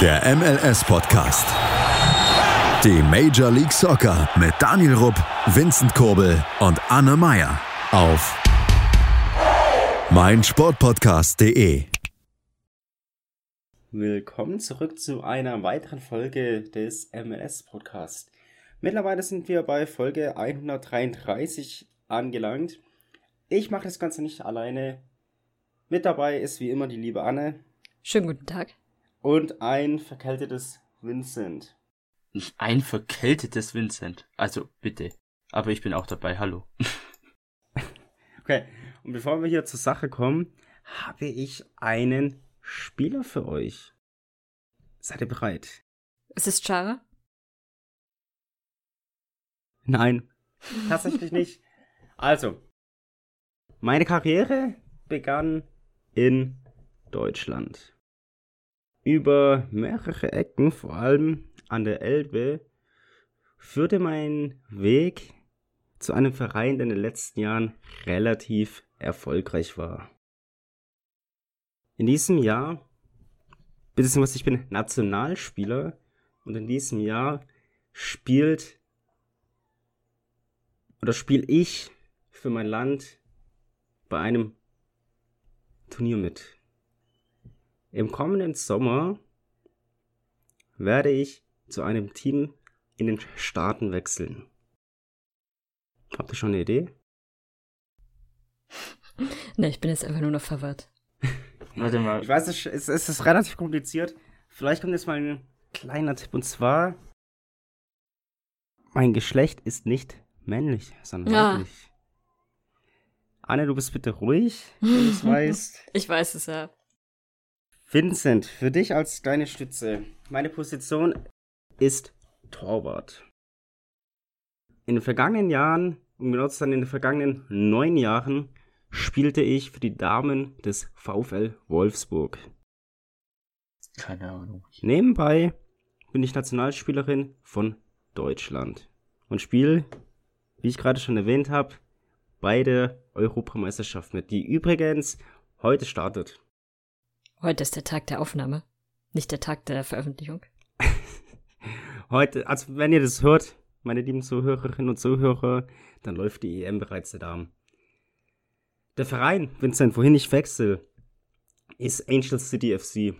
Der MLS-Podcast. Die Major League Soccer mit Daniel Rupp, Vincent Kurbel und Anne Meyer auf meinsportpodcast.de. Willkommen zurück zu einer weiteren Folge des MLS-Podcasts. Mittlerweile sind wir bei Folge 133 angelangt. Ich mache das Ganze nicht alleine. Mit dabei ist wie immer die liebe Anne. Schönen guten Tag. Und ein verkältetes Vincent. Ein verkältetes Vincent. Also bitte. Aber ich bin auch dabei. Hallo. okay. Und bevor wir hier zur Sache kommen, habe ich einen Spieler für euch. Seid ihr bereit? Ist es Chara? Nein, tatsächlich nicht. Also, meine Karriere begann in Deutschland. Über mehrere Ecken, vor allem an der Elbe, führte mein Weg zu einem Verein, der in den letzten Jahren relativ erfolgreich war. In diesem Jahr, beziehungsweise ich bin Nationalspieler und in diesem Jahr spielt oder spiele ich für mein Land bei einem Turnier mit. Im kommenden Sommer werde ich zu einem Team in den Staaten wechseln. Habt ihr schon eine Idee? ne, ich bin jetzt einfach nur noch verwirrt. Warte mal. Ich weiß, es ist, es ist relativ kompliziert. Vielleicht kommt jetzt mal ein kleiner Tipp und zwar: Mein Geschlecht ist nicht männlich, sondern ja. weiblich. Anne, du bist bitte ruhig, wenn du es weißt. Ich weiß es ja. Vincent, für dich als deine Stütze. Meine Position ist Torwart. In den vergangenen Jahren, um genau zu sein, in den vergangenen neun Jahren, spielte ich für die Damen des VfL Wolfsburg. Keine Ahnung. Nebenbei bin ich Nationalspielerin von Deutschland und spiele, wie ich gerade schon erwähnt habe, bei der Europameisterschaft mit, die übrigens heute startet. Heute ist der Tag der Aufnahme, nicht der Tag der Veröffentlichung. Heute, also wenn ihr das hört, meine lieben Zuhörerinnen und Zuhörer, dann läuft die EM bereits der Damen. Der Verein, Vincent, wohin ich wechsle, ist Angel City FC.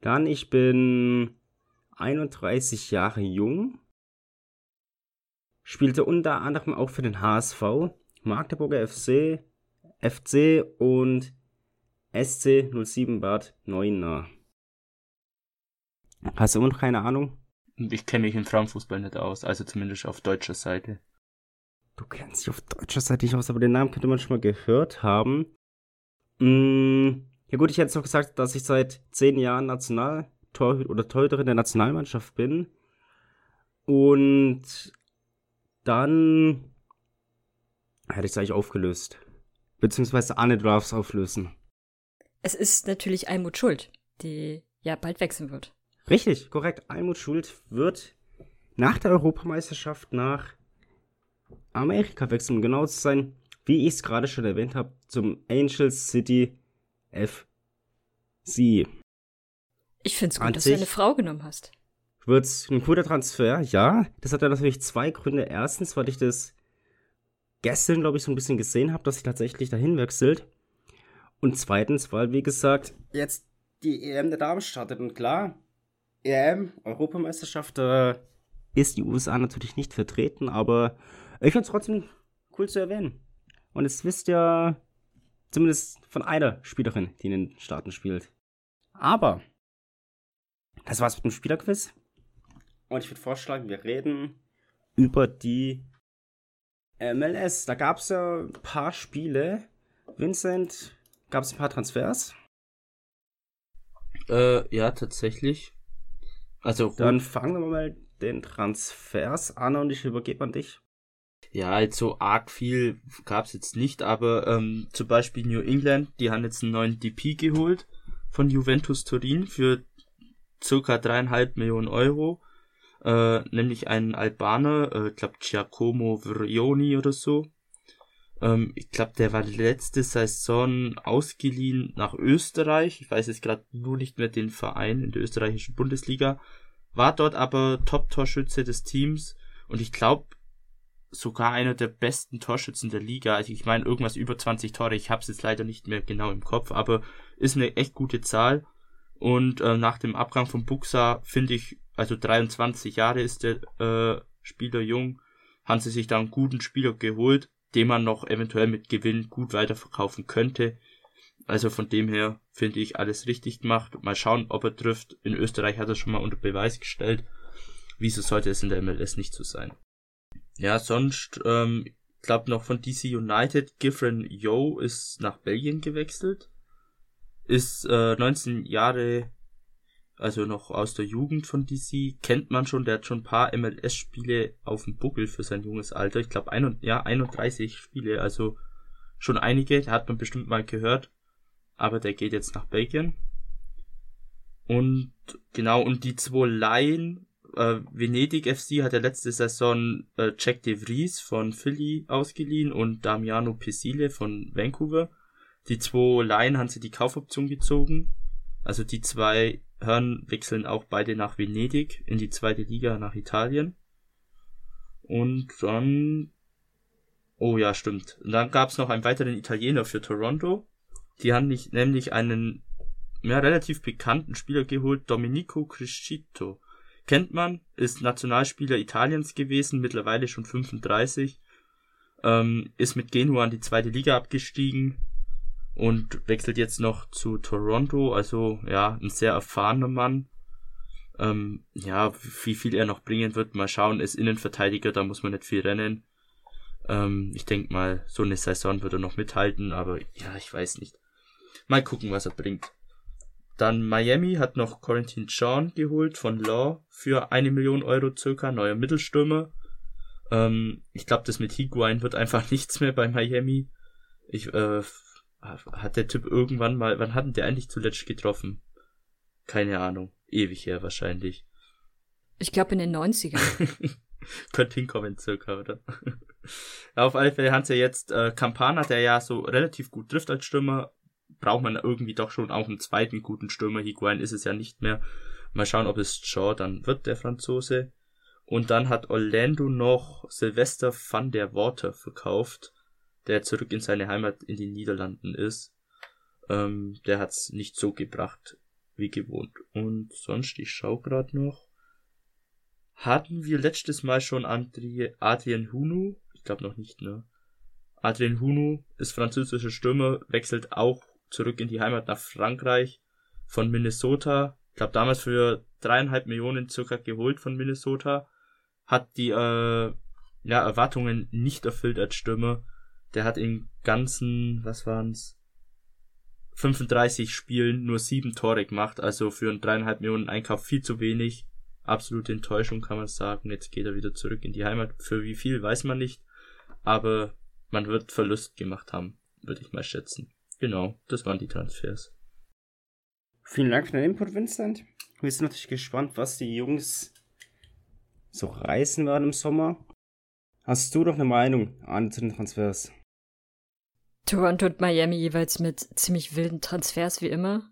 Dann, ich bin 31 Jahre jung, spielte unter anderem auch für den HSV, Magdeburger FC, FC und SC 07 Bad Neuenahr. Hast du immer noch keine Ahnung? Ich kenne mich im Frauenfußball nicht aus, also zumindest auf deutscher Seite. Du kennst dich auf deutscher Seite nicht aus, aber den Namen könnte man schon mal gehört haben. Mm, ja gut, ich hätte jetzt noch gesagt, dass ich seit zehn Jahren National oder Torhüterin der Nationalmannschaft bin. Und dann hätte ich es eigentlich aufgelöst. Beziehungsweise Anne, du darfst auflösen. Es ist natürlich Almut Schuld, die ja bald wechseln wird. Richtig, korrekt. Almut Schuld wird nach der Europameisterschaft nach Amerika wechseln, um genau zu sein, wie ich es gerade schon erwähnt habe, zum Angels City FC. Ich finde es gut, dass du eine Frau genommen hast. Wird's ein guter Transfer, ja. Das hat ja natürlich zwei Gründe. Erstens, weil ich das gestern, glaube ich, so ein bisschen gesehen habe, dass sie tatsächlich dahin wechselt. Und zweitens, weil, wie gesagt, jetzt die EM der Damen startet. Und klar, EM, Europameisterschaft, da ist die USA natürlich nicht vertreten, aber ich finde es trotzdem cool zu erwähnen. Und jetzt wisst ihr zumindest von einer Spielerin, die in den Staaten spielt. Aber, das war's mit dem Spielerquiz. Und ich würde vorschlagen, wir reden über die MLS. Da gab es ja ein paar Spiele. Vincent, Gab es ein paar Transfers? Äh, ja, tatsächlich. Also dann fangen wir mal den Transfers an und ich übergebe an dich. Ja, jetzt so arg viel gab es jetzt nicht, aber ähm, zum Beispiel New England, die haben jetzt einen neuen DP geholt von Juventus Turin für circa dreieinhalb Millionen Euro. Äh, nämlich einen Albaner, äh, ich glaube Giacomo Vrioni oder so. Ähm, ich glaube, der war letzte Saison ausgeliehen nach Österreich. Ich weiß jetzt gerade nur nicht mehr den Verein in der österreichischen Bundesliga. War dort aber Top-Torschütze des Teams und ich glaube sogar einer der besten Torschützen der Liga. Also ich meine irgendwas über 20 Tore. Ich habe es jetzt leider nicht mehr genau im Kopf, aber ist eine echt gute Zahl. Und äh, nach dem Abgang von Buxa finde ich, also 23 Jahre ist der äh, Spieler jung, haben sie sich da einen guten Spieler geholt den man noch eventuell mit Gewinn gut weiterverkaufen könnte. Also von dem her finde ich alles richtig gemacht. Mal schauen, ob er trifft. In Österreich hat er schon mal unter Beweis gestellt. Wieso sollte es in der MLS nicht so sein? Ja, sonst, ähm, glaube noch von DC United, Gifren Yo ist nach Belgien gewechselt. Ist äh, 19 Jahre also noch aus der Jugend von DC, kennt man schon, der hat schon ein paar MLS-Spiele auf dem Buckel für sein junges Alter. Ich glaube, ja, 31 Spiele, also schon einige, hat man bestimmt mal gehört. Aber der geht jetzt nach Belgien. Und genau, und die zwei Laien, äh, Venedig FC hat ja letzte Saison äh, Jack de Vries von Philly ausgeliehen und Damiano Pesile von Vancouver. Die zwei Laien haben sie die Kaufoption gezogen. Also die zwei Herren wechseln auch beide nach Venedig in die zweite Liga nach Italien. Und dann. Oh ja, stimmt. Und dann gab es noch einen weiteren Italiener für Toronto. Die haben nicht, nämlich einen ja, relativ bekannten Spieler geholt, Domenico Criscito. Kennt man, ist Nationalspieler Italiens gewesen, mittlerweile schon 35. Ähm, ist mit Genua in die zweite Liga abgestiegen, und wechselt jetzt noch zu Toronto. Also ja, ein sehr erfahrener Mann. Ähm, ja, wie viel er noch bringen wird, mal schauen. Ist Innenverteidiger, da muss man nicht viel rennen. Ähm, ich denke mal, so eine Saison wird er noch mithalten, aber ja, ich weiß nicht. Mal gucken, was er bringt. Dann Miami hat noch Corentin Sean geholt von Law für eine Million Euro circa, neuer Mittelstürmer. Ähm, ich glaube, das mit Higuain wird einfach nichts mehr bei Miami. Ich äh, hat der Typ irgendwann mal, wann hat der eigentlich zuletzt getroffen? Keine Ahnung. Ewig her wahrscheinlich. Ich glaube in den 90ern. Könnte hinkommen circa, oder? Auf alle Fälle haben sie jetzt äh, Campana, der ja so relativ gut trifft als Stürmer, braucht man irgendwie doch schon auch einen zweiten guten Stürmer. Higuain ist es ja nicht mehr. Mal schauen, ob es Shaw dann wird, der Franzose. Und dann hat Orlando noch Sylvester van der Water verkauft der zurück in seine Heimat in den Niederlanden ist. Ähm, der hat's nicht so gebracht wie gewohnt. Und sonst, ich schau grad noch. Hatten wir letztes Mal schon André, Adrien Hunu? Ich glaube noch nicht, ne? Adrien Hunu ist französischer Stürmer, wechselt auch zurück in die Heimat nach Frankreich von Minnesota. Ich glaube damals für dreieinhalb Millionen circa geholt von Minnesota. Hat die äh, ja, Erwartungen nicht erfüllt als Stürmer der hat in ganzen, was waren's, 35 Spielen nur sieben Tore gemacht, also für einen dreieinhalb Millionen Einkauf viel zu wenig. Absolute Enttäuschung kann man sagen. Jetzt geht er wieder zurück in die Heimat. Für wie viel weiß man nicht, aber man wird Verlust gemacht haben, würde ich mal schätzen. Genau, das waren die Transfers. Vielen Dank für deinen Input, Vincent. Wir sind natürlich gespannt, was die Jungs so reißen werden im Sommer. Hast du doch eine Meinung an zu den Transfers? Toronto und Miami jeweils mit ziemlich wilden Transfers wie immer.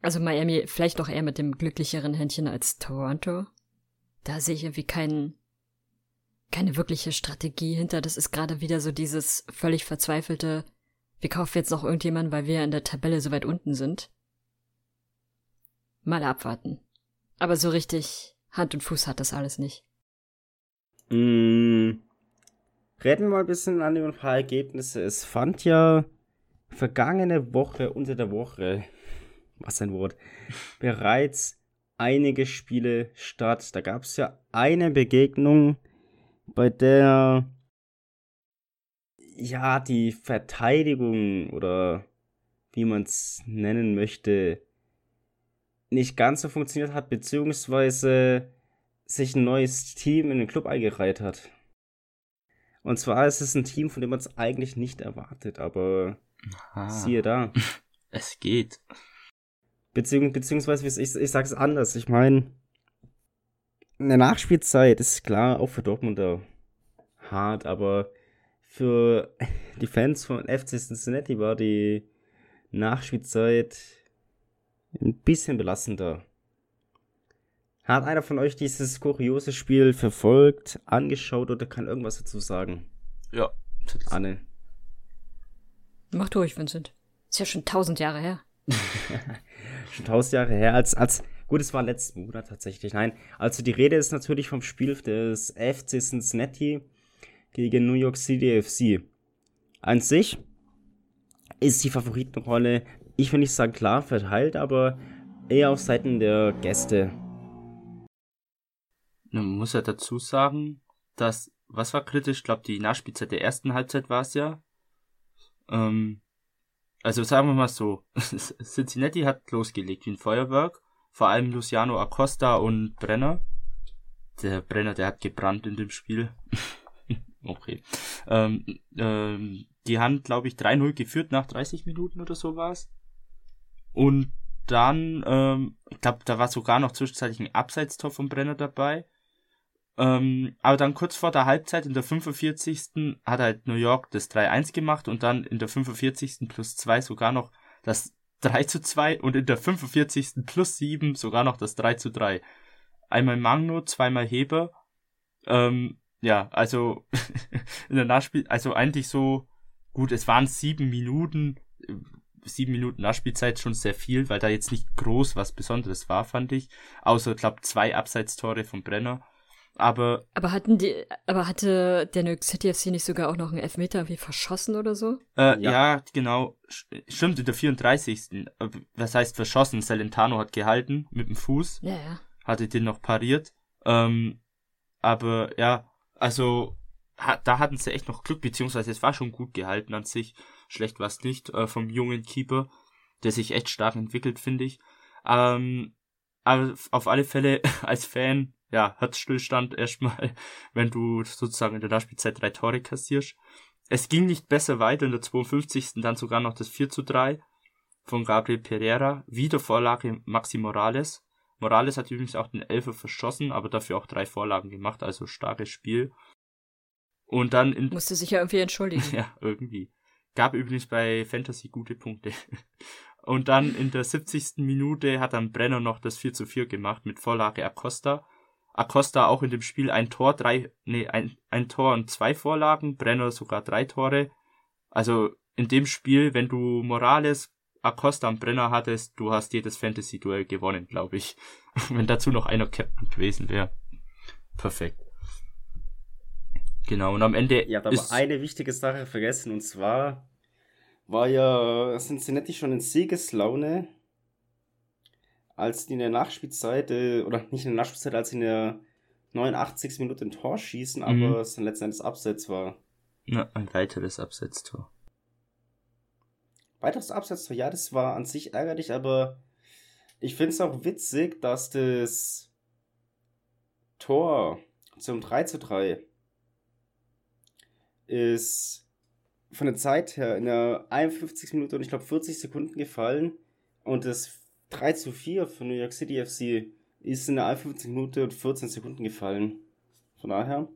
Also Miami vielleicht auch eher mit dem glücklicheren Händchen als Toronto. Da sehe ich irgendwie keinen, keine wirkliche Strategie hinter. Das ist gerade wieder so dieses völlig verzweifelte, wir kaufen jetzt noch irgendjemanden, weil wir in der Tabelle so weit unten sind. Mal abwarten. Aber so richtig Hand und Fuß hat das alles nicht. Mmh. Reden wir mal ein bisschen an über ein paar Ergebnisse. Es fand ja vergangene Woche, unter der Woche, was ein Wort, bereits einige Spiele statt. Da gab es ja eine Begegnung, bei der ja die Verteidigung oder wie man es nennen möchte, nicht ganz so funktioniert hat, beziehungsweise sich ein neues Team in den Club eingereiht hat. Und zwar ist es ein Team, von dem man es eigentlich nicht erwartet, aber Aha. siehe da. Es geht. Beziehungs beziehungsweise, ich, ich sage es anders. Ich meine, eine Nachspielzeit ist klar auch für Dortmunder hart, aber für die Fans von FC Cincinnati war die Nachspielzeit ein bisschen belastender. Hat einer von euch dieses kuriose Spiel verfolgt, angeschaut oder kann irgendwas dazu sagen? Ja. Anne. Mach durch, Vincent. Ist ja schon tausend Jahre her. schon tausend Jahre her, als, als, gut, es war letzten Monat tatsächlich, nein. Also die Rede ist natürlich vom Spiel des FC Cincinnati gegen New York City FC. An sich ist die Favoritenrolle, ich will nicht sagen klar verteilt, aber eher auf Seiten der Gäste. Man muss ja dazu sagen, dass, was war kritisch? Ich glaube, die Nachspielzeit der ersten Halbzeit war es ja. Ähm, also sagen wir mal so, Cincinnati hat losgelegt wie ein Feuerwerk. Vor allem Luciano Acosta und Brenner. Der Brenner, der hat gebrannt in dem Spiel. okay. Ähm, ähm, die haben, glaube ich, 3-0 geführt nach 30 Minuten oder so war es. Und dann, ähm, ich glaube, da war sogar noch zwischenzeitlich ein Abseitstor vom Brenner dabei. Ähm, aber dann kurz vor der Halbzeit in der 45. hat halt New York das 3-1 gemacht und dann in der 45. plus 2 sogar noch das 3 zu 2 und in der 45. plus 7 sogar noch das 3 zu 3. Einmal Magno, zweimal Heber. Ähm, ja, also in der Nachspiel, also eigentlich so, gut, es waren sieben Minuten, sieben Minuten Nachspielzeit schon sehr viel, weil da jetzt nicht groß was Besonderes war, fand ich. Außer, glaube zwei Abseitstore von Brenner. Aber. Aber hatten die, aber hatte der New York City FC nicht sogar auch noch einen Elfmeter irgendwie verschossen oder so? Äh, ja. ja. genau. Stimmt, in der 34. Was heißt verschossen? Salentano hat gehalten mit dem Fuß. Ja, ja. Hatte den noch pariert. Ähm, aber ja, also ha, da hatten sie echt noch Glück, beziehungsweise es war schon gut gehalten an sich. Schlecht war es nicht äh, vom jungen Keeper, der sich echt stark entwickelt, finde ich. Ähm, aber auf alle Fälle als Fan ja, Herzstillstand erstmal, wenn du sozusagen in der Nachspielzeit drei Tore kassierst. Es ging nicht besser weiter, in der 52. dann sogar noch das 4 zu 3 von Gabriel Pereira, wieder Vorlage Maxi Morales. Morales hat übrigens auch den Elfer verschossen, aber dafür auch drei Vorlagen gemacht, also starkes Spiel. Und dann in. Musste sich ja irgendwie entschuldigen. ja, irgendwie. Gab übrigens bei Fantasy gute Punkte. Und dann in der 70. Minute hat dann Brenner noch das 4 zu 4 gemacht mit Vorlage Acosta. Acosta auch in dem Spiel ein Tor, drei, nee, ein, ein Tor und zwei Vorlagen, Brenner sogar drei Tore. Also in dem Spiel, wenn du Morales, Acosta und Brenner hattest, du hast jedes Fantasy-Duell gewonnen, glaube ich. wenn dazu noch einer Captain gewesen wäre. Perfekt. Genau, und am Ende. Ihr habt aber eine wichtige Sache vergessen, und zwar war ja Cincinnati schon in Siegeslaune als die in der Nachspielzeit, äh, oder nicht in der Nachspielzeit, als sie in der 89. Minute ein Tor schießen, aber mhm. es dann letztendlich Abseits war. Ja, ein weiteres Absetztor. Weiteres Absetztor, ja, das war an sich ärgerlich, aber ich finde es auch witzig, dass das Tor zum 3 zu 3 ist von der Zeit her in der 51 Minute und ich glaube 40 Sekunden gefallen und das 3 zu 4 für New York City FC ist in der 51 Minute und 14 Sekunden gefallen. Von daher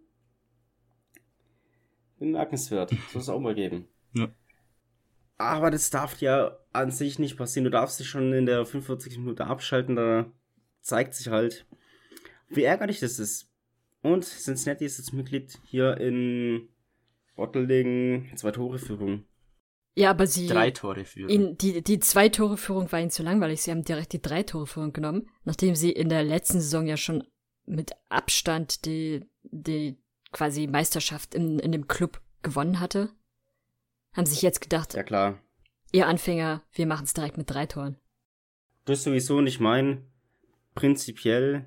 bemerkenswert. Soll es auch mal geben. Ja. Aber das darf ja an sich nicht passieren. Du darfst dich schon in der 45 Minute abschalten. Da zeigt sich halt, wie ärgerlich das ist. Und Cincinnati ist jetzt Mitglied hier in Bottling, zwei Tore Führung. Ja, aber sie. Drei Tore führen. In, die, die zwei Tore Führung war ihnen zu langweilig. Sie haben direkt die drei Tore Führung genommen, nachdem sie in der letzten Saison ja schon mit Abstand die, die quasi Meisterschaft in, in dem Club gewonnen hatte. Haben sich jetzt gedacht. Ja, klar. Ihr Anfänger, wir machen es direkt mit drei Toren. Das ist sowieso nicht mein. Prinzipiell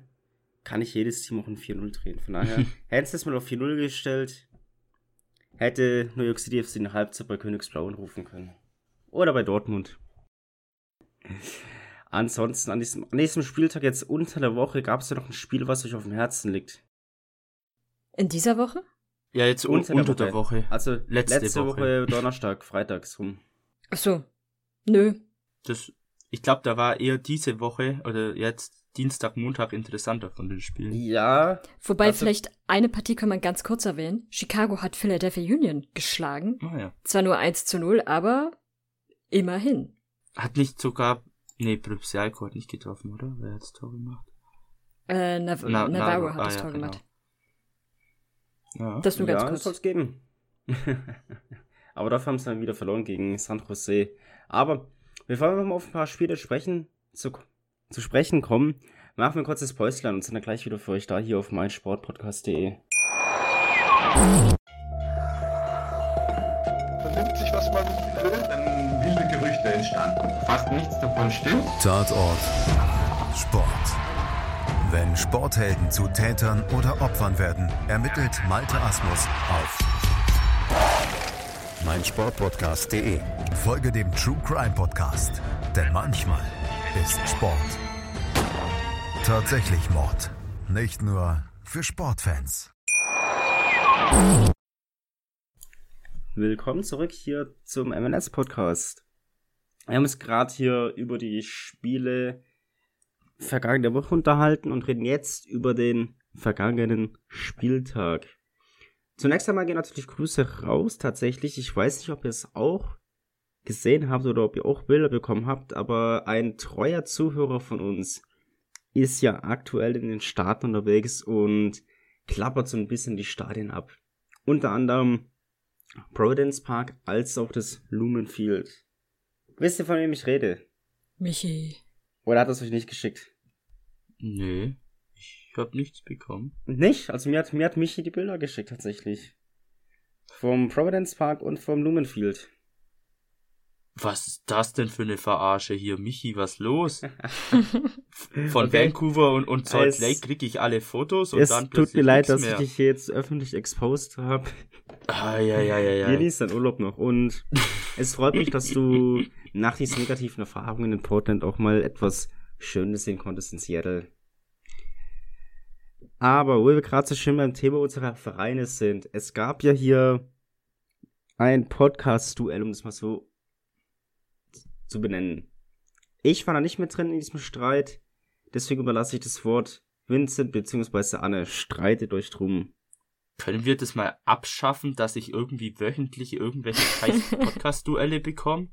kann ich jedes Team auch in 4-0 drehen. Von daher, hättest du es mal auf 4-0 gestellt, hätte New York City FC eine Halbzeit bei Königsblau rufen können. Oder bei Dortmund. Ansonsten an diesem, an diesem Spieltag jetzt unter der Woche gab es ja noch ein Spiel, was euch auf dem Herzen liegt. In dieser Woche? Ja, jetzt unter, unter der, Woche. der, Woche. Also letzte, letzte Woche. Woche. Donnerstag, Freitags rum. Ach so. Nö. Das, ich glaube, da war eher diese Woche oder jetzt Dienstag, Montag interessanter von den Spielen. Ja. Wobei Also- vielleicht eine Partie kann man ganz kurz erwähnen. Chicago hat Philadelphia Union geschlagen. Ah ja. Zwar nur 1 zu 0, aber immerhin. Hat nicht sogar, nee, Pripsialko hat nicht getroffen, oder? Wer hat das Tor gemacht? Äh, Nav Na- Navarro Navarro, hat ah, das ja, Tor genau. gemacht. Ja. Das nur ganz ja, kurz. es geben. Aber dafür haben sie dann wieder verloren gegen San Jose. Aber bevor wir mal auf ein paar Spiele sprechen, zu, zu sprechen kommen, machen wir ein kurzes Päuschen und sind dann gleich wieder für euch da hier auf meinsportpodcast.de. vernimmt sich, was man will. Dann wilde Gerüchte entstanden. Fast nichts davon stimmt. Tatort Sport. Wenn Sporthelden zu Tätern oder Opfern werden, ermittelt Malte Asmus auf meinsportpodcast.de. Folge dem True Crime Podcast, denn manchmal ist Sport tatsächlich Mord. Nicht nur für Sportfans. Willkommen zurück hier zum MNS Podcast. Wir haben uns gerade hier über die Spiele vergangene Woche unterhalten und reden jetzt über den vergangenen Spieltag. Zunächst einmal gehen natürlich Grüße raus, tatsächlich. Ich weiß nicht, ob ihr es auch gesehen habt oder ob ihr auch Bilder bekommen habt, aber ein treuer Zuhörer von uns ist ja aktuell in den Staaten unterwegs und klappert so ein bisschen die Stadien ab. Unter anderem Providence Park als auch das Lumen Field. Wisst ihr, von wem ich rede? Michi. Oder hat er es euch nicht geschickt? Nee, ich hab nichts bekommen. Nicht? Also mir hat, mir hat Michi die Bilder geschickt tatsächlich. Vom Providence Park und vom Lumen Field. Was ist das denn für eine Verarsche hier? Michi, was los? Von Okay. Vancouver und, und Salt Es- Lake krieg ich alle Fotos und es dann tut plötzlich mir leid, dass mehr. ich dich hier jetzt öffentlich exposed habe. Ah, ja, ja, ja, ja. Genieß deinen Urlaub noch. Und es freut mich, dass du nach diesen negativen Erfahrungen in Portland auch mal etwas Schönes sehen konntest in Seattle. Aber wo wir gerade so schön beim Thema unserer Vereine sind, es gab ja hier ein Podcast-Duell, um das mal so zu benennen. Ich war da nicht mit drin in diesem Streit, deswegen überlasse ich das Wort Vincent bzw. Anne. Streitet euch drum. Können wir das mal abschaffen, dass ich irgendwie wöchentlich irgendwelche scheiß Podcast-Duelle bekomme?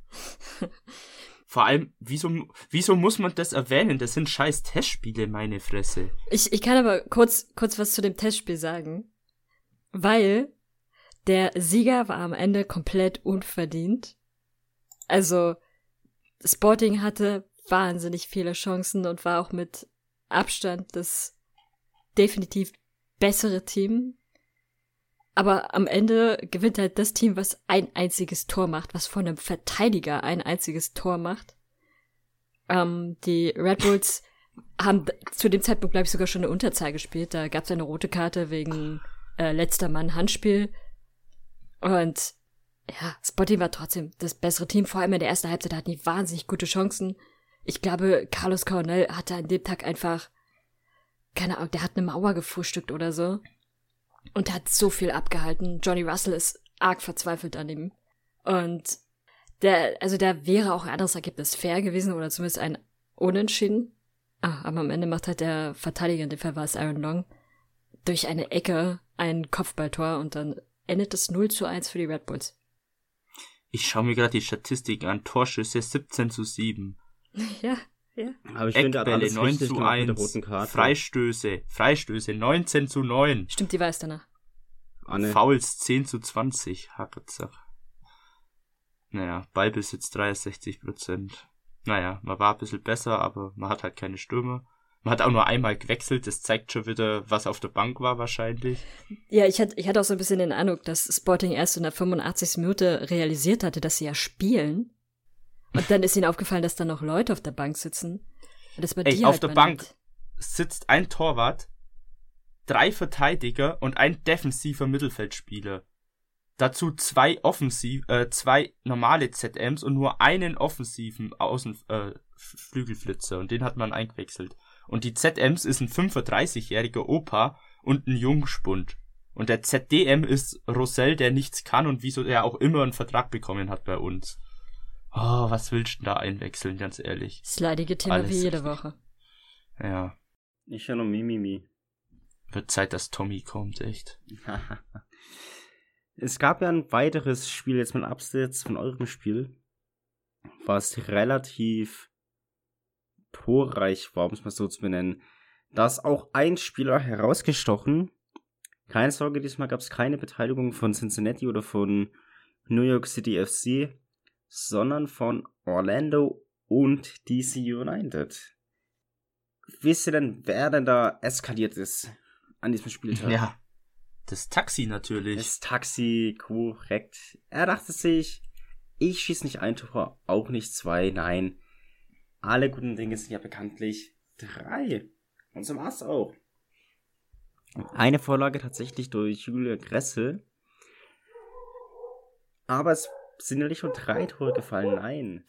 Vor allem, wieso, wieso muss man das erwähnen? Das sind scheiß Testspiele, meine Fresse. Ich, ich kann aber kurz, kurz was zu dem Testspiel sagen. Weil der Sieger war am Ende komplett unverdient. Also, Sporting hatte wahnsinnig viele Chancen und war auch mit Abstand das definitiv bessere Team. Aber am Ende gewinnt halt das Team, was ein einziges Tor macht, was von einem Verteidiger ein einziges Tor macht. Ähm, die Red Bulls haben zu dem Zeitpunkt, glaube ich, sogar schon eine Unterzahl gespielt. Da gab es eine rote Karte wegen äh, letzter Mann Handspiel. Und ja, Spotty war trotzdem das bessere Team. Vor allem in der ersten Halbzeit hatten die wahnsinnig gute Chancen. Ich glaube, Carlos Coronel hatte an dem Tag einfach, keine Ahnung, der hat eine Mauer gefrühstückt oder so. Und hat so viel abgehalten. Johnny Russell ist arg verzweifelt an ihm. Und der, also da wäre auch ein anderes Ergebnis fair gewesen oder zumindest ein Unentschieden. Ah, aber am Ende macht halt der Verteidiger, in dem Fall war es Aaron Long, durch eine Ecke ein Kopfballtor und dann endet es 0 zu 1 für die Red Bulls. Ich schaue mir gerade die Statistiken an. Torschüsse 17 zu 7. Ja, ja. Aber ich finde, Eckbälle alles 9 richtig zu gemacht mit 1. der roten Karte. Freistöße, Freistöße 19 zu 9. Stimmt, die weiß danach. Anne. Fouls 10 zu 20. Hackerzack. Naja, Ballbesitz 63 Prozent. Naja, man war ein bisschen besser, aber man hat halt keine Stürmer. Man hat auch nur einmal gewechselt, das zeigt schon wieder, was auf der Bank war wahrscheinlich. Ja, ich hatte, ich hatte auch so ein bisschen den Eindruck, dass Sporting erst in der 85. Minute realisiert hatte, dass sie ja spielen. Und dann ist ihnen aufgefallen, dass da noch Leute auf der Bank sitzen. Und das war Ey, die auf halt der Bank nicht. sitzt ein Torwart, drei Verteidiger und ein defensiver Mittelfeldspieler. Dazu zwei offensiv, äh, zwei normale ZMs und nur einen offensiven Außen, äh, und den hat man eingewechselt. Und die ZMs ist ein 35-jähriger Opa und ein Jungspund. Und der ZDM ist Rosell, der nichts kann und wieso er auch immer einen Vertrag bekommen hat bei uns. Oh, was willst du denn da einwechseln, ganz ehrlich? Das leidige Thema Alles wie jede richtig. Woche. Ja. Ich höre nur Mimimi. Wird Zeit, dass Tommy kommt, echt. es gab ja ein weiteres Spiel, jetzt mal abseits von eurem Spiel, was relativ torreich war, um es mal so zu benennen. Da ist auch ein Spieler herausgestochen. Keine Sorge, diesmal gab es keine Beteiligung von Cincinnati oder von New York City FC, sondern von Orlando und DC United. Wisst ihr denn, wer denn da eskaliert ist an diesem Spieltag? Ja. Das Taxi natürlich. Das Taxi, korrekt. Er dachte sich, ich schieße nicht ein Tor, auch nicht zwei, nein. Alle guten Dinge sind ja bekanntlich drei. Und so war's auch. Eine Vorlage tatsächlich durch Julia Gressel. Aber es sind ja nicht nur drei Tore gefallen, nein.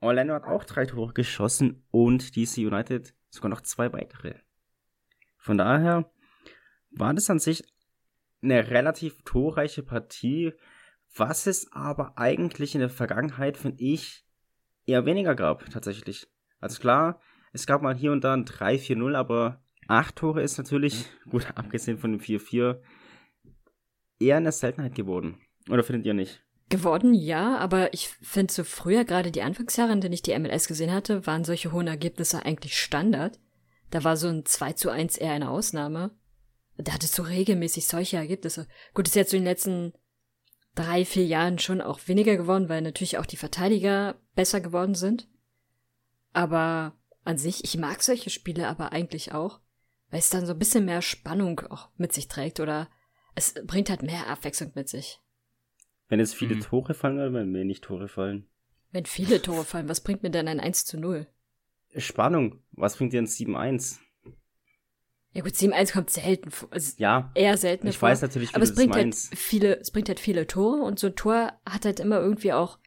Orlando hat auch drei Tore geschossen und DC United sogar noch zwei weitere. Von daher war das an sich eine relativ torreiche Partie, was es aber eigentlich in der Vergangenheit, finde ich, eher weniger gab, tatsächlich. Also klar, es gab mal hier und da ein 3-4-0, aber acht Tore ist natürlich, gut, abgesehen von dem 4-4, eher eine Seltenheit geworden. Oder findet ihr nicht? Geworden, ja, aber ich finde so früher, gerade die Anfangsjahre, in denen ich die MLS gesehen hatte, waren solche hohen Ergebnisse eigentlich Standard. Da war so ein 2 zu 1 eher eine Ausnahme. Da hattest du regelmäßig solche Ergebnisse. Gut, ist jetzt so in den letzten drei, vier Jahren schon auch weniger geworden, weil natürlich auch die Verteidiger besser geworden sind. Aber an sich, ich mag solche Spiele aber eigentlich auch, weil es dann so ein bisschen mehr Spannung auch mit sich trägt oder es bringt halt mehr Abwechslung mit sich. Wenn jetzt viele Mhm. Tore fallen oder wenn wenig Tore fallen? Wenn viele Tore fallen, was bringt mir denn ein 1 zu 0? Spannung. Was bringt dir ein 7-1? Ja gut, 7-1 kommt selten vor. Also Ja, eher selten ich vor. weiß natürlich, wie aber es bringt halt viele, es bringt halt viele Tore und so ein Tor hat halt immer irgendwie auch,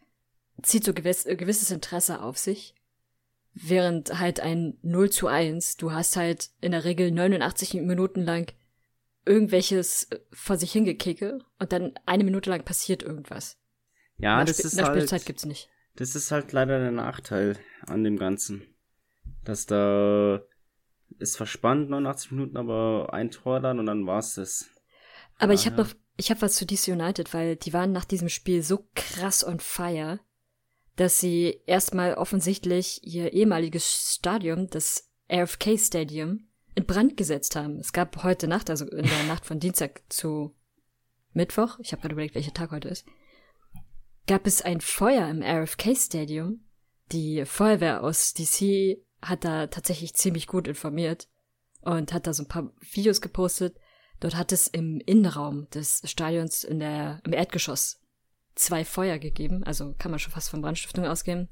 zieht so gewiss, äh, gewisses Interesse auf sich. Während halt ein 0 zu 1, du hast halt in der Regel 89 Minuten lang irgendwelches äh, vor sich hingekicke und dann eine Minute lang passiert irgendwas. Ja, Nach das Sp- ist nach halt, Spielzeit gibt's nicht. das ist halt leider der Nachteil an dem Ganzen. Dass da ist verspannt 89 Minuten, aber ein Tor dann und dann war's das. Aber ich habe Daher- noch, ich habe was zu DC United, weil die waren nach diesem Spiel so krass on fire, dass sie erstmal offensichtlich ihr ehemaliges Stadion, das RFK Stadium, in Brand gesetzt haben. Es gab heute Nacht, also in der Nacht von Dienstag zu Mittwoch, ich habe gerade überlegt, welcher Tag heute ist, gab es ein Feuer im RFK Stadium. Die Feuerwehr aus DC hat da tatsächlich ziemlich gut informiert und hat da so ein paar Videos gepostet. Dort hat es im Innenraum des Stadions in der, im Erdgeschoss zwei Feuer gegeben, also kann man schon fast von Brandstiftung ausgehen.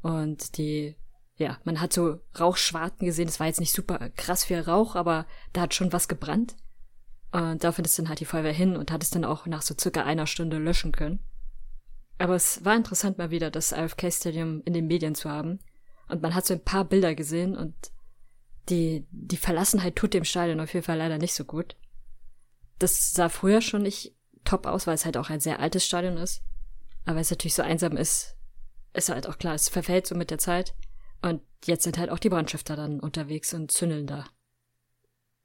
Und die, ja, man hat so Rauchschwarten gesehen, es war jetzt nicht super krass viel Rauch, aber da hat schon was gebrannt. Und dafür ist dann halt die Feuerwehr hin und hat es dann auch nach so circa einer Stunde löschen können. Aber es war interessant mal wieder, das RFK Stadium in den Medien zu haben. Und man hat so ein paar Bilder gesehen und die, die Verlassenheit tut dem Stadion auf jeden Fall leider nicht so gut. Das sah früher schon nicht top aus, weil es halt auch ein sehr altes Stadion ist. Aber weil es natürlich so einsam ist, ist halt auch klar, es verfällt so mit der Zeit. Und jetzt sind halt auch die Brandstifter dann unterwegs und zündeln da.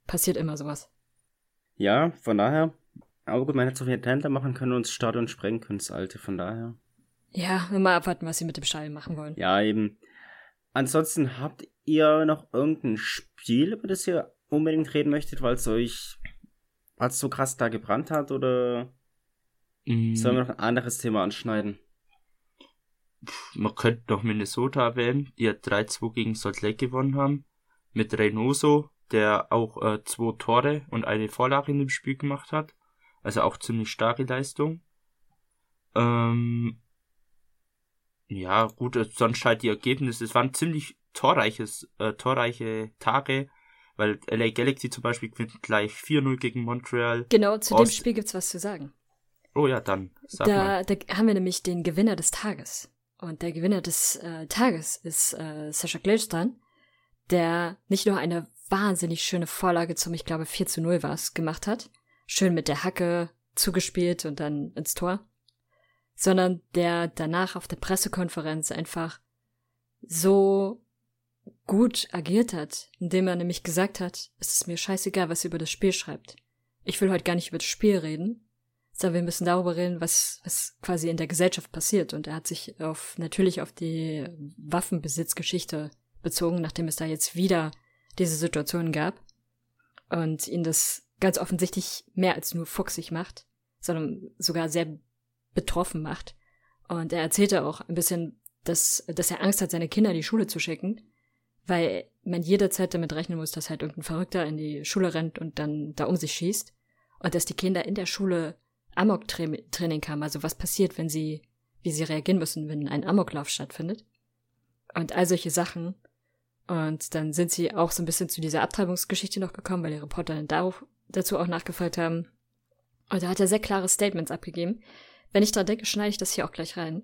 Passiert immer sowas. Ja, von daher, aber gut, man hätte auf jeden Händler machen können und das Stadion sprengen können, das alte, von daher. Ja, mal abwarten, was sie mit dem Stadion machen wollen. Ja, eben. Ansonsten habt ihr noch irgendein Spiel, über das ihr unbedingt reden möchtet, weil es euch, es so krass da gebrannt hat, oder Mm, sollen wir noch ein anderes Thema anschneiden? man könnte noch Minnesota erwähnen, die ja 3-2 gegen Salt Lake gewonnen haben. Mit Reynoso, der auch äh, zwei Tore und eine Vorlage in dem Spiel gemacht hat. Also auch ziemlich starke Leistung. Ähm, ja, gut, sonst halt die Ergebnisse. Es waren ziemlich torreiches, äh, torreiche Tage, weil LA Galaxy zum Beispiel gewinnt gleich 4-0 gegen Montreal. Genau, zu dem Spiel gibt's was zu sagen. Oh ja, dann sag mal. Da, da haben wir nämlich den Gewinner des Tages. Und der Gewinner des äh, Tages ist äh, Sascha Glilstran, der nicht nur eine wahnsinnig schöne Vorlage zum, ich glaube, 4 zu 0 war's, gemacht hat. Schön mit der Hacke zugespielt und dann ins Tor. Sondern der danach auf der Pressekonferenz einfach so gut agiert hat, indem er nämlich gesagt hat, es ist mir scheißegal, was ihr über das Spiel schreibt. Ich will heute gar nicht über das Spiel reden, sondern wir müssen darüber reden, was, was quasi in der Gesellschaft passiert. Und er hat sich auf, natürlich auf die Waffenbesitzgeschichte bezogen, nachdem es da jetzt wieder diese Situation gab. Und ihn das ganz offensichtlich mehr als nur fuchsig macht, sondern sogar sehr betroffen macht. Und er erzählte auch ein bisschen, dass, dass er Angst hat, seine Kinder in die Schule zu schicken, weil man jederzeit damit rechnen muss, dass halt irgendein Verrückter in die Schule rennt und dann da um sich schießt. Und dass die Kinder in der Schule Amok-Training haben, also was passiert, wenn sie, wie sie reagieren müssen, wenn ein Amoklauf stattfindet. Und all solche Sachen. Und dann sind sie auch so ein bisschen zu dieser Abtreibungsgeschichte noch gekommen, weil die Reporter dann darauf, dazu auch nachgefragt haben. Und da hat er sehr klare Statements abgegeben. Wenn ich dran denke, schneide ich das hier auch gleich rein.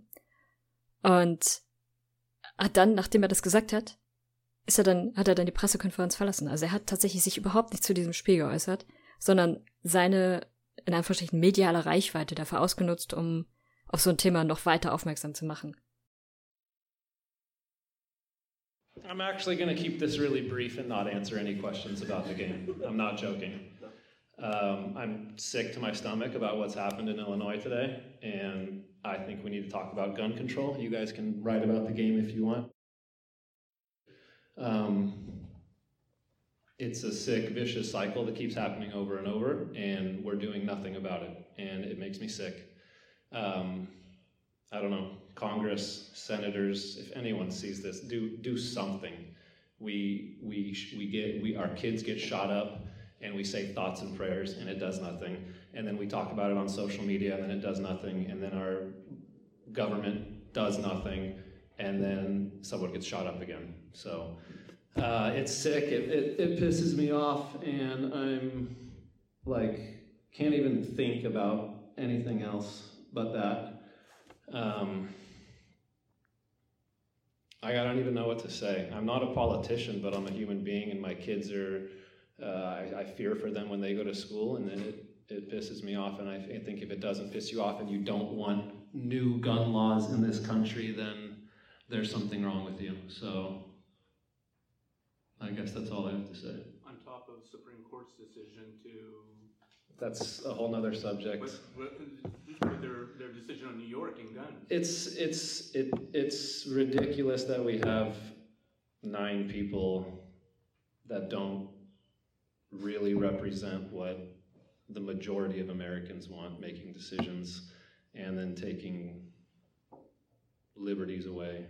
Und hat dann, nachdem er das gesagt hat, ist er dann, hat er dann die Pressekonferenz verlassen. Also er hat tatsächlich sich überhaupt nicht zu diesem Spiel geäußert, sondern seine, in Anführungsstrichen, mediale Reichweite dafür ausgenutzt, um auf so ein Thema noch weiter aufmerksam zu machen. I'm actually going to keep this really brief and not answer any questions about the game. I'm not joking. Um, I'm sick to my stomach about what's happened in Illinois today, and I think we need to talk about gun control. You guys can write about the game if you want. Um, it's a sick, vicious cycle that keeps happening over and over, and we're doing nothing about it, and it makes me sick. Um, I don't know, Congress, senators, if anyone sees this, do do something. We we we get we our kids get shot up, and we say thoughts and prayers, and it does nothing. And then we talk about it on social media, and then it does nothing. And then our government does nothing, and then someone gets shot up again. So uh, it's sick. It, it it pisses me off, and I'm like can't even think about anything else but that. Um, I don't even know what to say. I'm not a politician, but I'm a human being, and my kids are. Uh, I, I, fear for them when they go to school, and then it, it pisses me off. And I think if it doesn't piss you off, and you don't want new gun laws in this country, then there's something wrong with you. So I guess that's all I have to say. On top of Supreme Court's decision to. That's a whole other subject. What, what, their, their decision on New York and guns. It's it's it it's ridiculous that we have nine people that don't really represent what the majority of Americans want making decisions and then taking liberties away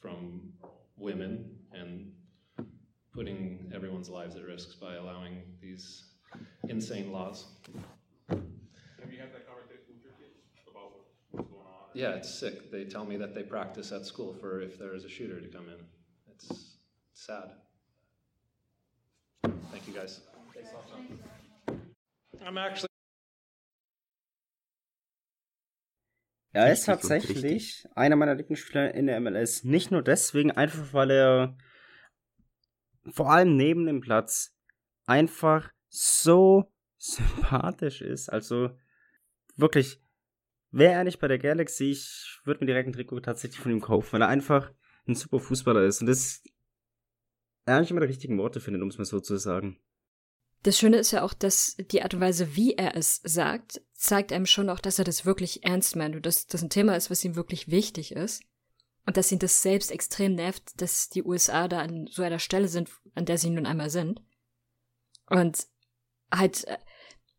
from women and putting everyone's lives at risk by allowing these insane laws. Have you had that conversation with your kids about what's going on? Yeah, it's sick. They tell me that they practice at school for if there is a shooter to come in. It's sad. Thank you guys. Er ist tatsächlich einer meiner Lieblingsspieler in der MLS. Nicht nur deswegen, einfach weil er vor allem neben dem Platz einfach so sympathisch ist. Also wirklich, wäre er nicht bei der Galaxy, ich würde mir direkt ein Trikot tatsächlich von ihm kaufen, weil er einfach ein super Fußballer ist und das nicht immer die richtigen Worte findet, um es mal so zu sagen. Das Schöne ist ja auch, dass die Art und Weise, wie er es sagt, zeigt einem schon auch, dass er das wirklich ernst meint und dass das ein Thema ist, was ihm wirklich wichtig ist. Und dass ihn das selbst extrem nervt, dass die USA da an so einer Stelle sind, an der sie nun einmal sind. Und halt, äh,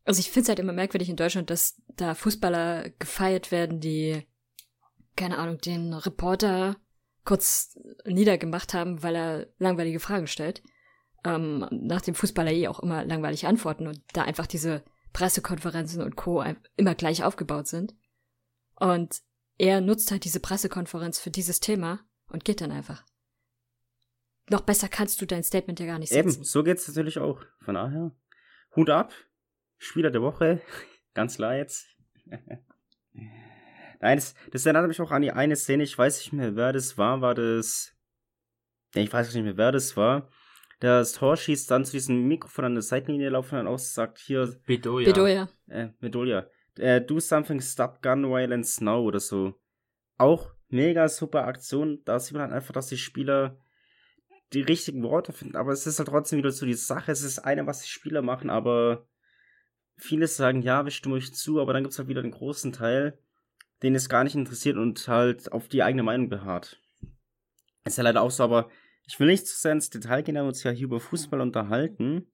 also ich finde es halt immer merkwürdig in Deutschland, dass da Fußballer gefeiert werden, die, keine Ahnung, den Reporter kurz niedergemacht haben, weil er langweilige Fragen stellt. Ähm, nach dem Fußballer eh auch immer langweilig antworten und da einfach diese Pressekonferenzen und Co. immer gleich aufgebaut sind. Und er nutzt halt diese Pressekonferenz für dieses Thema und geht dann einfach. Noch besser kannst du dein Statement ja gar nicht setzen. Eben, so geht's natürlich auch. Von daher, Hut ab, Spieler der Woche, ganz klar jetzt. Nein, das, das erinnert mich auch an die eine Szene, ich weiß nicht mehr, wer das war, war das. Ich weiß nicht mehr, wer das war. Das Tor schießt dann zu diesem Mikrofon an der Seitenlinie laufen und aus sagt hier, Bedoya. Bedoya. äh, Medolia, äh, do something, stop gun violence now oder so. Auch mega super Aktion. Da sieht man halt einfach, dass die Spieler die richtigen Worte finden, aber es ist halt trotzdem wieder so die Sache. Es ist eine, was die Spieler machen, aber viele sagen, ja, wir stimmen euch zu, aber dann gibt es halt wieder einen großen Teil, den es gar nicht interessiert und halt auf die eigene Meinung beharrt. Ist ja leider auch so, aber ich will nicht zu sehr ins Detail gehen, da wir uns ja hier über Fußball unterhalten.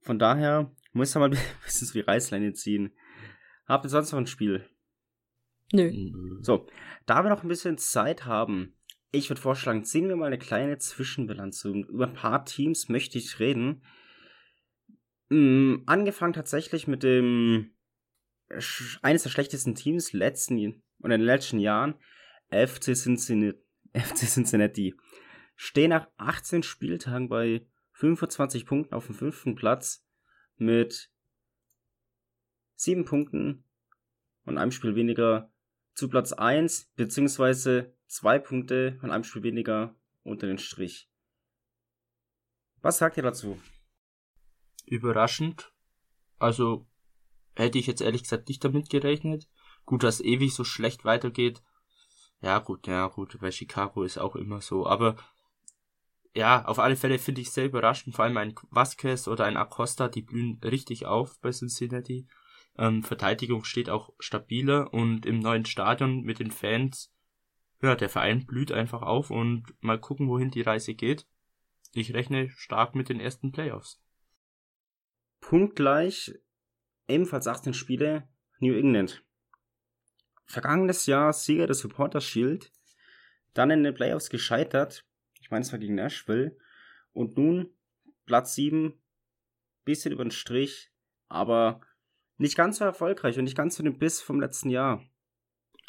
Von daher muss er mal ein bisschen wie Reißleine ziehen. Habt ihr sonst noch ein Spiel? Nö. So, da wir noch ein bisschen Zeit haben, ich würde vorschlagen, ziehen wir mal eine kleine Zwischenbilanz. Über ein paar Teams möchte ich reden. Mm, angefangen tatsächlich mit dem eines der schlechtesten Teams letzten oder in den letzten Jahren, FC Cincinnati. FC Cincinnati. Stehen nach 18 Spieltagen bei 25 Punkten auf dem fünften Platz mit 7 Punkten und einem Spiel weniger zu Platz 1, beziehungsweise 2 Punkte und einem Spiel weniger unter den Strich. Was sagt ihr dazu? Überraschend. Also hätte ich jetzt ehrlich gesagt nicht damit gerechnet. Gut, dass ewig so schlecht weitergeht. Ja, gut, ja, gut, bei Chicago ist auch immer so. Aber ja, auf alle Fälle finde ich sehr überraschend. Vor allem ein Vasquez oder ein Acosta, die blühen richtig auf bei Cincinnati. Ähm, Verteidigung steht auch stabiler und im neuen Stadion mit den Fans, ja, der Verein blüht einfach auf und mal gucken, wohin die Reise geht. Ich rechne stark mit den ersten Playoffs. Punktgleich, ebenfalls 18 Spiele, New England. Vergangenes Jahr Sieger des Supporters Shield, dann in den Playoffs gescheitert, ich meine es war gegen Nashville, und nun Platz 7, bisschen über den Strich, aber nicht ganz so erfolgreich und nicht ganz so den Biss vom letzten Jahr.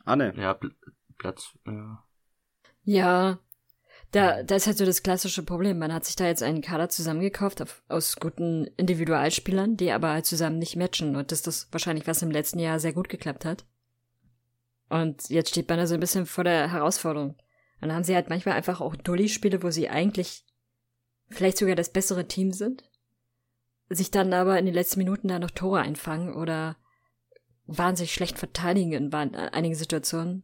Anne. Ja, Pl Platz, ja. Ja, da, da ist halt so das klassische Problem. Man hat sich da jetzt einen Kader zusammengekauft auf, aus guten Individualspielern, die aber halt zusammen nicht matchen. Und das ist das wahrscheinlich, was im letzten Jahr sehr gut geklappt hat. Und jetzt steht man da so ein bisschen vor der Herausforderung. Dann haben sie halt manchmal einfach auch Dulli-Spiele, wo sie eigentlich vielleicht sogar das bessere Team sind, sich dann aber in den letzten Minuten da noch Tore einfangen oder wahnsinnig schlecht verteidigen in einigen Situationen.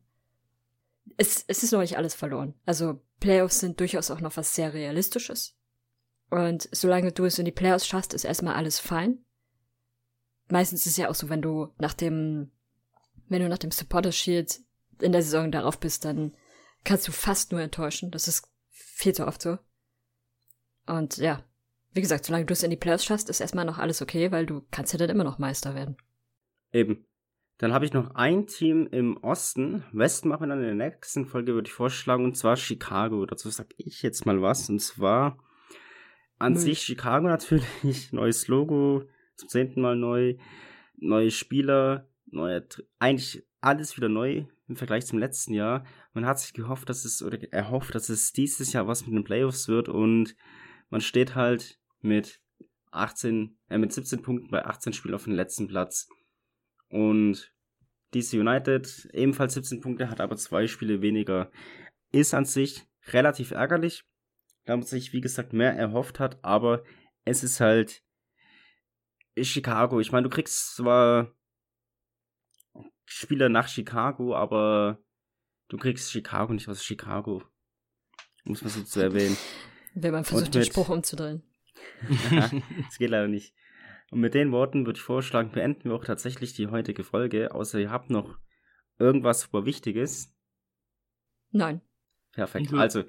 Es, es ist noch nicht alles verloren. Also Playoffs sind durchaus auch noch was sehr Realistisches. Und solange du es in die Playoffs schaffst, ist erstmal alles fein. Meistens ist es ja auch so, wenn du nach dem, wenn du nach dem Supporter Shield in der Saison darauf bist, dann kannst du fast nur enttäuschen. Das ist viel zu oft so. Und ja, wie gesagt, solange du es in die Playoffs schaffst, ist erstmal noch alles okay, weil du kannst ja dann immer noch Meister werden. Eben. Dann habe ich noch ein Team im Osten. Westen machen wir dann in der nächsten Folge, würde ich vorschlagen, und zwar Chicago. Dazu sage ich jetzt mal was. Und zwar an Müll. sich Chicago natürlich, neues Logo, zum zehnten Mal neu, neue Spieler, neue, eigentlich alles wieder neu im Vergleich zum letzten Jahr. Man hat sich gehofft, dass es, oder erhofft, dass es dieses Jahr was mit den Playoffs wird und man steht halt mit 18, äh, mit 17 Punkten bei 18 Spielen auf dem letzten Platz. Und DC United ebenfalls 17 Punkte, hat aber zwei Spiele weniger. Ist an sich relativ ärgerlich, da man sich, wie gesagt, mehr erhofft hat, aber es ist halt Chicago. Ich meine, du kriegst zwar Spieler nach Chicago, aber du kriegst Chicago nicht aus Chicago. Muss man so zu erwähnen. Wenn man versucht, den Spruch umzudrehen. das geht leider nicht. Und mit den Worten würde ich vorschlagen, beenden wir auch tatsächlich die heutige Folge, außer ihr habt noch irgendwas super Wichtiges. Nein. Perfekt. Mhm. Also,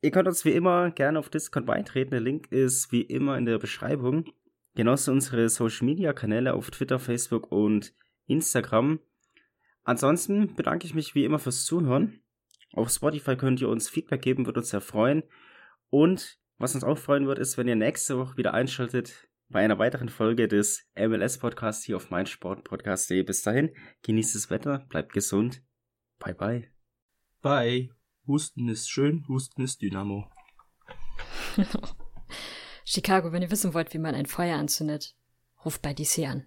ihr könnt uns wie immer gerne auf Discord beitreten. Der Link ist wie immer in der Beschreibung. Genauso unsere Social Media Kanäle auf Twitter, Facebook und Instagram. Ansonsten bedanke ich mich wie immer fürs Zuhören. Auf Spotify könnt ihr uns Feedback geben, würde uns sehr freuen. Und was uns auch freuen wird, ist, wenn ihr nächste Woche wieder einschaltet bei einer weiteren Folge des MLS Podcasts hier auf meinsportpodcast.de. Bis dahin, genießt das Wetter, bleibt gesund. Bye bye. Bye. Husten ist schön, Husten ist Dynamo. Chicago, wenn ihr wissen wollt, wie man ein Feuer anzündet, ruft bei DC an.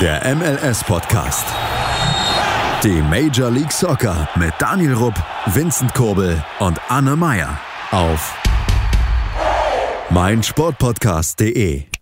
Der MLS-Podcast. Die Major League Soccer mit Daniel Rupp, Vincent Kurbel und Anne Meyer auf meinsportpodcast.de.